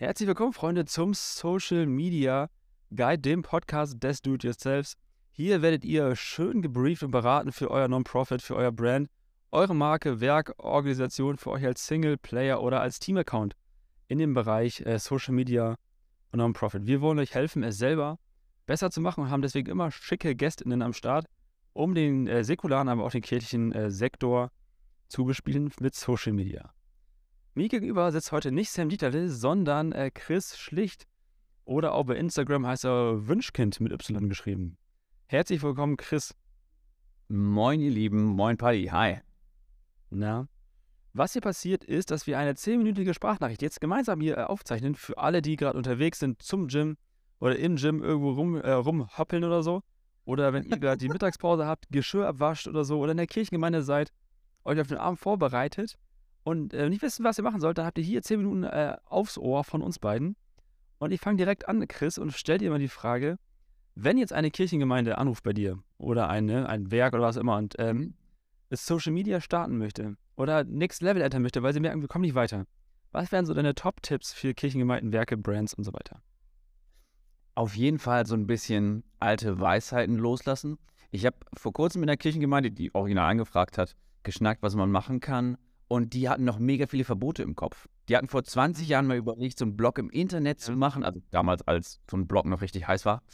Herzlich willkommen, Freunde, zum Social Media Guide, dem Podcast des Do-It-Yourselfs. Hier werdet ihr schön gebrieft und beraten für euer Non-Profit, für euer Brand, eure Marke, Werk, Organisation, für euch als Single, Player oder als Team-Account in dem Bereich äh, Social Media und Non-Profit. Wir wollen euch helfen, es selber besser zu machen und haben deswegen immer schicke GästInnen am Start, um den äh, säkularen, aber auch den kirchlichen äh, Sektor zu bespielen mit Social Media. Mir gegenüber sitzt heute nicht Sam Dieterle, sondern äh, Chris Schlicht. Oder auch bei Instagram heißt er Wünschkind mit Y geschrieben. Herzlich willkommen, Chris. Moin, ihr Lieben. Moin, Paddy. Hi. Na, was hier passiert ist, dass wir eine 10-minütige Sprachnachricht jetzt gemeinsam hier äh, aufzeichnen für alle, die gerade unterwegs sind zum Gym oder im Gym irgendwo rum, äh, rumhoppeln oder so. Oder wenn ihr gerade die Mittagspause habt, Geschirr abwascht oder so oder in der Kirchengemeinde seid, euch auf den Abend vorbereitet und äh, nicht wissen, was ihr machen sollt, dann habt ihr hier 10 Minuten äh, aufs Ohr von uns beiden. Und ich fange direkt an, Chris, und stell dir mal die Frage, wenn jetzt eine Kirchengemeinde anruft bei dir oder eine, ein Werk oder was immer und ähm, mhm. es Social Media starten möchte oder Next Level enter möchte, weil sie merken, wir kommen nicht weiter. Was wären so deine Top-Tipps für Kirchengemeinden, Werke, Brands und so weiter? Auf jeden Fall so ein bisschen alte Weisheiten loslassen. Ich habe vor kurzem in der Kirchengemeinde, die original angefragt hat, geschnackt, was man machen kann. Und die hatten noch mega viele Verbote im Kopf. Die hatten vor 20 Jahren mal überlegt, so einen Blog im Internet zu machen, also damals, als so ein Blog noch richtig heiß war.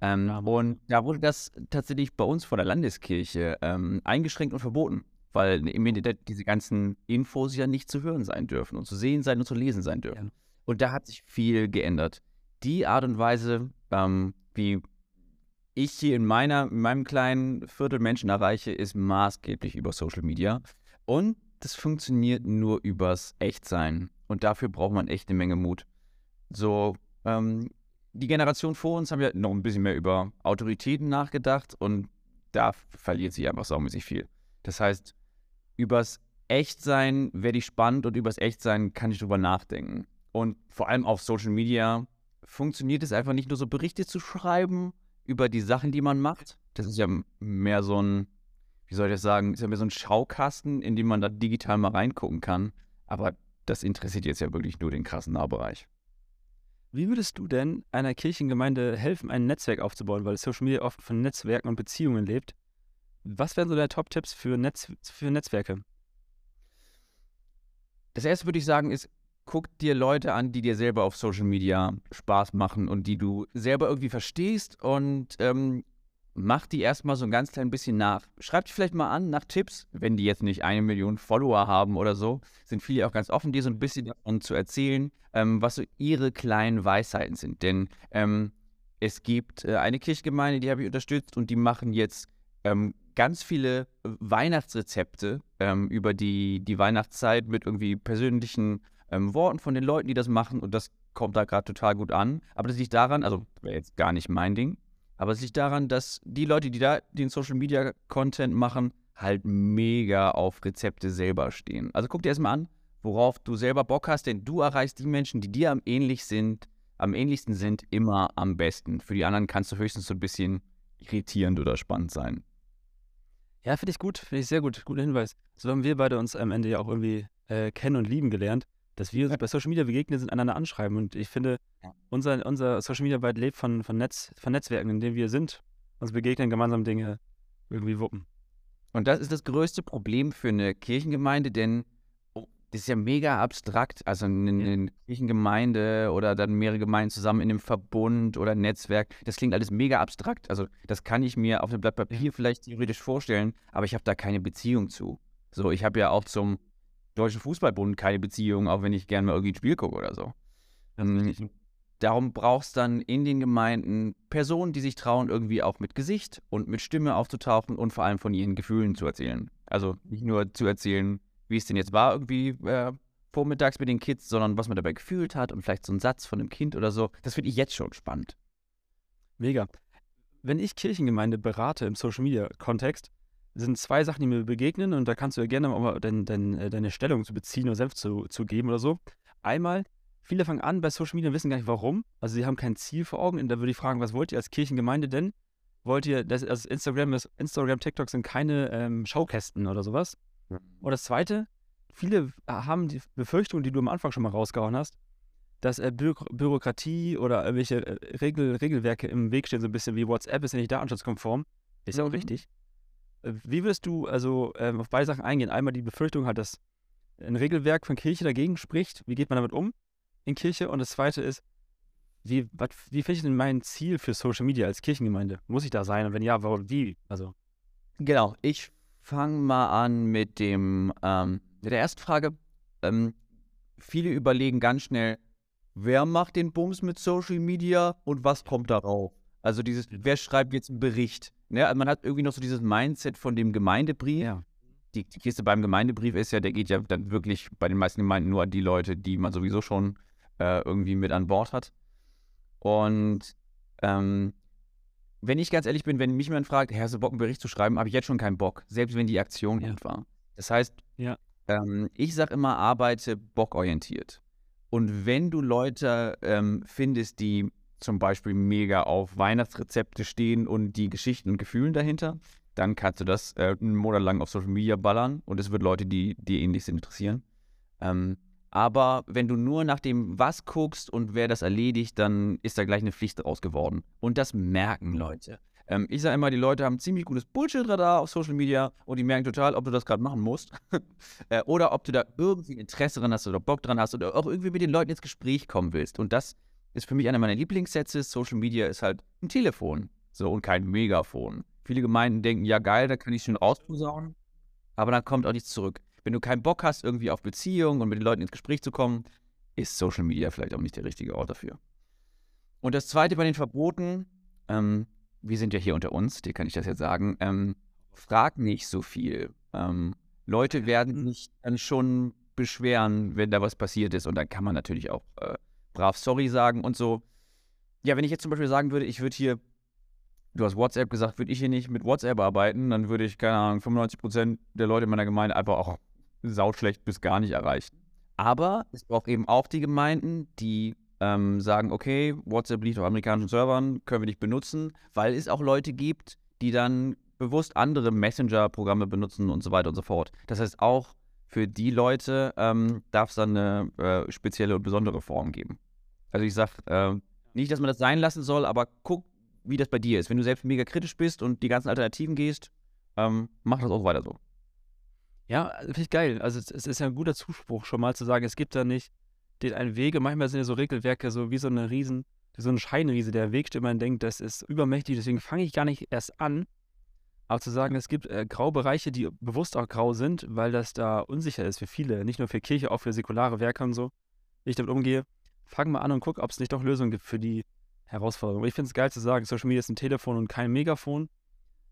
Ähm, ja, und da wurde das tatsächlich bei uns vor der Landeskirche ähm, eingeschränkt und verboten, weil im Internet diese ganzen Infos ja nicht zu hören sein dürfen und zu sehen sein und zu lesen sein dürfen. Ja. Und da hat sich viel geändert. Die Art und Weise, ähm, wie ich hier in, meiner, in meinem kleinen Viertel Menschen erreiche, ist maßgeblich über Social Media. Und das funktioniert nur übers Echtsein. Und dafür braucht man echt eine Menge Mut. So, ähm, die Generation vor uns haben ja noch ein bisschen mehr über Autoritäten nachgedacht und da verliert sich einfach saumäßig viel. Das heißt, übers Echtsein werde ich spannend und übers Echtsein kann ich drüber nachdenken. Und vor allem auf Social Media funktioniert es einfach nicht nur so Berichte zu schreiben über die Sachen, die man macht. Das ist ja mehr so ein wie soll ich das sagen, ist ja mehr so ein Schaukasten, in dem man da digital mal reingucken kann. Aber das interessiert jetzt ja wirklich nur den krassen Nahbereich. Wie würdest du denn einer Kirchengemeinde helfen, ein Netzwerk aufzubauen, weil Social Media oft von Netzwerken und Beziehungen lebt? Was wären so deine Top-Tipps für, Netz, für Netzwerke? Das erste würde ich sagen, ist, guck dir Leute an, die dir selber auf Social Media Spaß machen und die du selber irgendwie verstehst und ähm, mach die erstmal so ein ganz klein bisschen nach. Schreib die vielleicht mal an nach Tipps, wenn die jetzt nicht eine Million Follower haben oder so. Sind viele auch ganz offen, dir so ein bisschen davon zu erzählen, ähm, was so ihre kleinen Weisheiten sind. Denn ähm, es gibt äh, eine Kirchgemeinde, die habe ich unterstützt und die machen jetzt ähm, ganz viele Weihnachtsrezepte ähm, über die, die Weihnachtszeit mit irgendwie persönlichen ähm, Worten von den Leuten, die das machen und das kommt da gerade total gut an. Aber das liegt daran, also wäre jetzt gar nicht mein Ding, aber es liegt daran, dass die Leute, die da den Social Media Content machen, halt mega auf Rezepte selber stehen. Also guck dir erstmal an, worauf du selber Bock hast, denn du erreichst die Menschen, die dir am ähnlich sind, am ähnlichsten sind, immer am besten. Für die anderen kannst du höchstens so ein bisschen irritierend oder spannend sein. Ja, finde ich gut, finde ich sehr gut, guter Hinweis. So haben wir beide uns am Ende ja auch irgendwie äh, kennen und lieben gelernt dass wir uns bei Social Media begegnen sind, einander anschreiben. Und ich finde, unser, unser Social Media weit lebt von, von, Netz, von Netzwerken, in denen wir sind, uns begegnen, gemeinsam Dinge irgendwie wuppen. Und das ist das größte Problem für eine Kirchengemeinde, denn oh, das ist ja mega abstrakt. Also eine, eine Kirchengemeinde oder dann mehrere Gemeinden zusammen in einem Verbund oder Netzwerk, das klingt alles mega abstrakt. Also das kann ich mir auf einem Blatt Papier vielleicht theoretisch vorstellen, aber ich habe da keine Beziehung zu. So, ich habe ja auch zum Deutschen Fußballbund keine Beziehung, auch wenn ich gerne mal irgendwie ein Spiel gucke oder so. Ähm, darum brauchst du dann in den Gemeinden Personen, die sich trauen, irgendwie auch mit Gesicht und mit Stimme aufzutauchen und vor allem von ihren Gefühlen zu erzählen. Also nicht nur zu erzählen, wie es denn jetzt war, irgendwie äh, vormittags mit den Kids, sondern was man dabei gefühlt hat und vielleicht so ein Satz von einem Kind oder so. Das finde ich jetzt schon spannend. Mega. Wenn ich Kirchengemeinde berate im Social Media Kontext, sind zwei Sachen, die mir begegnen und da kannst du ja gerne mal dein, dein, äh, deine Stellung zu beziehen oder selbst zu, zu geben oder so. Einmal, viele fangen an bei Social Media und wissen gar nicht warum. Also sie haben kein Ziel vor Augen und da würde ich fragen, was wollt ihr als Kirchengemeinde denn? Wollt ihr, das, also Instagram, das Instagram, TikTok sind keine ähm, Schaukästen oder sowas. Und das Zweite, viele haben die Befürchtung, die du am Anfang schon mal rausgehauen hast, dass äh, Bü Bürokratie oder irgendwelche äh, Regel Regelwerke im Weg stehen, so ein bisschen wie WhatsApp ist ja nicht datenschutzkonform. Ist ja auch Mhm. richtig. Äh, Wie würdest du also ähm, auf beide Sachen eingehen? Einmal die Befürchtung halt, dass ein Regelwerk von Kirche dagegen spricht. Wie geht man damit um in Kirche? Und das zweite ist, wie, wat, wie finde ich denn mein Ziel für Social Media als Kirchengemeinde? Muss ich da sein? Und wenn ja, warum, wie? Also, Genau, ich fange mal an mit dem ähm, mit der ersten Frage. Ähm, viele überlegen ganz schnell, wer macht den Bums mit Social Media und was kommt darauf? Also dieses, wer schreibt jetzt einen Bericht? Ne? Also man hat irgendwie noch so dieses Mindset von dem Gemeindebrief. ja. Die, die Kiste beim Gemeindebrief ist ja, der geht ja dann wirklich bei den meisten Gemeinden nur an die Leute, die man sowieso schon äh, irgendwie mit an Bord hat. Und ähm, wenn ich ganz ehrlich bin, wenn mich jemand fragt, hast du Bock, einen Bericht zu schreiben, habe ich jetzt schon keinen Bock, selbst wenn die Aktion Ja. gut war. Das heißt, Ja. ähm, ich sage immer, arbeite bockorientiert. Und wenn du Leute ähm, findest, die zum Beispiel mega auf Weihnachtsrezepte stehen und die Geschichten und Gefühlen dahinter, dann kannst du das äh, einen Monat lang auf Social Media ballern und es wird Leute, die dir ähnlich sind, interessieren. Ähm, aber wenn du nur nach dem Was guckst und wer das erledigt, dann ist da gleich eine Pflicht draus geworden. Und das merken Leute. Ähm, ich sage immer, die Leute haben ziemlich gutes Bullshit-Radar auf Social Media und die merken total, ob du das gerade machen musst. äh, oder ob du da irgendwie Interesse dran hast oder Bock dran hast oder auch irgendwie mit den Leuten ins Gespräch kommen willst. Und das ist für mich einer meiner Lieblingssätze. Social Media ist halt ein Telefon. So und kein Megafon. Viele Gemeinden denken, ja geil, da kann ich schon rausposaunen. Aber dann kommt auch nichts zurück. Wenn du keinen Bock hast, irgendwie auf Beziehungen und mit den Leuten ins Gespräch zu kommen, ist Social Media vielleicht auch nicht der richtige Ort dafür. Und das zweite bei den Verboten, ähm, wir sind ja hier unter uns, dir kann ich das jetzt sagen, ähm, frag nicht so viel. Ähm, Leute werden sich dann schon beschweren, wenn da was passiert ist. Und dann kann man natürlich auch äh, brav sorry sagen und so. Ja, wenn ich jetzt zum Beispiel sagen würde, ich würde hier, du hast WhatsApp gesagt, würde ich hier nicht mit WhatsApp arbeiten, dann würde ich, keine Ahnung, 95% der Leute in meiner Gemeinde einfach auch sauschlecht bis gar nicht erreichen. Aber es braucht eben auch die Gemeinden, die ähm, sagen, okay, WhatsApp liegt auf amerikanischen Servern, können wir nicht benutzen, weil es auch Leute gibt, die dann bewusst andere Messenger-Programme benutzen und so weiter und so fort. Das heißt, auch für die Leute ähm, darf es dann eine äh, spezielle und besondere Form geben. Also ich sage äh, nicht, dass man das sein lassen soll, aber guck, wie das bei dir ist. Wenn du selbst mega kritisch bist und die ganzen Alternativen gehst, ähm, mach das auch weiter so. Ja, finde ich geil. Also es, ist ja ein guter Zuspruch, schon mal zu sagen, es gibt da nicht den einen Wege. Manchmal sind ja so Regelwerke so wie so eine Riesen, so ein Scheinriese, der Weg steht, man denkt, das ist übermächtig, deswegen fange ich gar nicht erst an. Aber zu sagen, es gibt äh, Graubereiche, die bewusst auch grau sind, weil das da unsicher ist für viele, nicht nur für Kirche, auch für säkulare Werke und so, wie ich damit umgehe, fang mal an und guck, ob es nicht doch Lösungen gibt für die Herausforderung. Ich finde es geil zu sagen, Social Media ist ein Telefon und kein Megafon.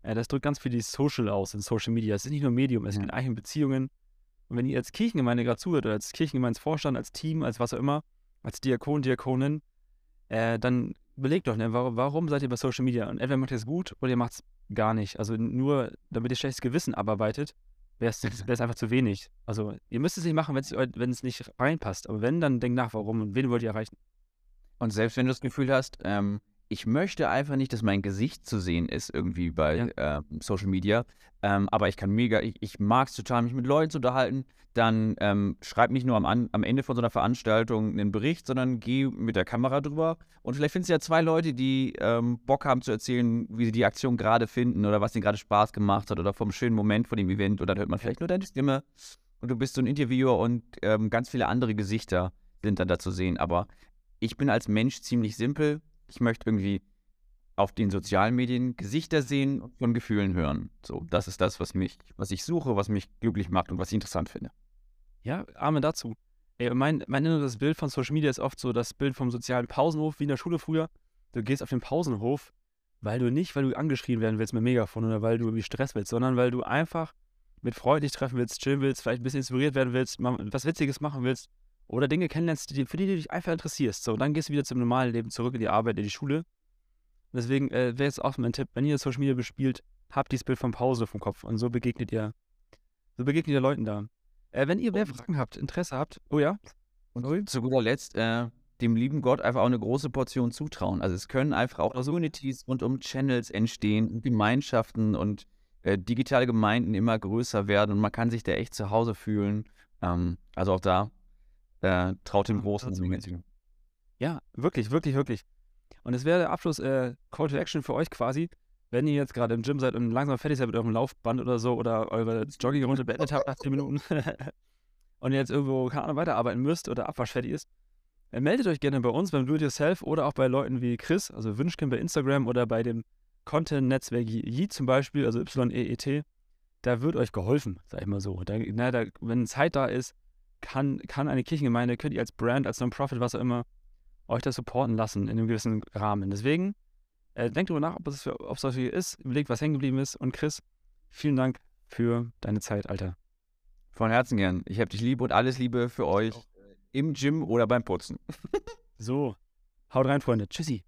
Äh, das drückt ganz viel die Social aus in Social Media. Es ist nicht nur Medium, es Ja. geht eigentlich Beziehungen. Und wenn ihr als Kirchengemeinde gerade zuhört oder als Kirchengemeinsvorstand, als Team, als was auch immer, als Diakon, Diakonin, äh, dann überlegt doch, ne, warum, warum seid ihr bei Social Media? Und entweder macht ihr es gut oder ihr macht es gar nicht. Also nur, damit ihr schlechtes Gewissen abarbeitet, wäre es einfach zu wenig. Also ihr müsst es nicht machen, wenn es nicht reinpasst. Aber wenn, dann denkt nach, warum und wen wollt ihr erreichen. Und selbst wenn du das Gefühl hast, ähm, ich möchte einfach nicht, dass mein Gesicht zu sehen ist irgendwie bei ähm, Social Media, ähm, aber ich kann mega, ich, ich mag es total, mich mit Leuten zu unterhalten, dann ähm, schreib nicht nur am, An am Ende von so einer Veranstaltung einen Bericht, sondern geh mit der Kamera drüber. Und vielleicht findest du ja zwei Leute, die ähm, Bock haben zu erzählen, wie sie die Aktion gerade finden oder was ihnen gerade Spaß gemacht hat oder vom schönen Moment von dem Event. Und dann hört man vielleicht nur deine Stimme. Und du bist so ein Interviewer und ähm, ganz viele andere Gesichter sind dann da zu sehen, aber ich bin als Mensch ziemlich simpel. Ich möchte irgendwie auf den sozialen Medien Gesichter sehen und von Gefühlen hören. So, das ist das, was mich, was ich suche, was mich glücklich macht und was ich interessant finde. Ja, Amen dazu. Ey, mein, mein inneres Bild von Social Media ist oft so das Bild vom sozialen Pausenhof, wie in der Schule früher. Du gehst auf den Pausenhof, weil du nicht, weil du angeschrien werden willst mit Megafon oder weil du irgendwie Stress willst, sondern weil du einfach mit Freunden dich treffen willst, chillen willst, vielleicht ein bisschen inspiriert werden willst, mal was Witziges machen willst oder Dinge kennenlernst, die, für die du dich einfach interessierst. So, und dann gehst du wieder zum normalen Leben zurück in die Arbeit, in die Schule. Deswegen äh, wäre jetzt auch mein Tipp, wenn ihr Social Media bespielt, habt dieses Bild vom Pause vom Kopf und so begegnet ihr, so begegnet ihr Leuten da. Äh, wenn ihr mehr Und- Fragen habt, Interesse habt, oh ja, Und zu guter Letzt, äh, dem lieben Gott einfach auch eine große Portion zutrauen. Also es können einfach auch Communities rund um Channels entstehen und Gemeinschaften und äh, digitale Gemeinden immer größer werden und man kann sich da echt zu Hause fühlen. Ähm, also auch da äh, traut dem Ja, Großen. Ja, wirklich, wirklich, wirklich. Und es wäre der Abschluss äh, Call to Action für euch quasi, wenn ihr jetzt gerade im Gym seid und langsam fertig seid mit eurem Laufband oder so oder eure Joggingrunde beendet habt nach 10 Minuten und ihr jetzt irgendwo, keine Ahnung, weiterarbeiten müsst oder abwaschfertig ist, äh, meldet euch gerne bei uns beim Do-It-Yourself oder auch bei Leuten wie Chris, also Wünschkin bei Instagram oder bei dem Content-Netzwerk Yeet zum Beispiel, also Y-E-E-T. Da wird euch geholfen, sag ich mal so. Da, na, da, wenn Zeit da ist, kann, kann eine Kirchengemeinde, könnt ihr als Brand, als Non-Profit, was auch immer, euch das supporten lassen in einem gewissen Rahmen. Deswegen, äh, denkt darüber nach, ob es für, ob es dafür ist, überlegt, was hängen geblieben ist. Und Chris, vielen Dank für deine Zeit, Alter. Von Herzen gern. Ich habe dich lieb und alles Liebe für euch im Gym oder beim Putzen. so, haut rein, Freunde. Tschüssi.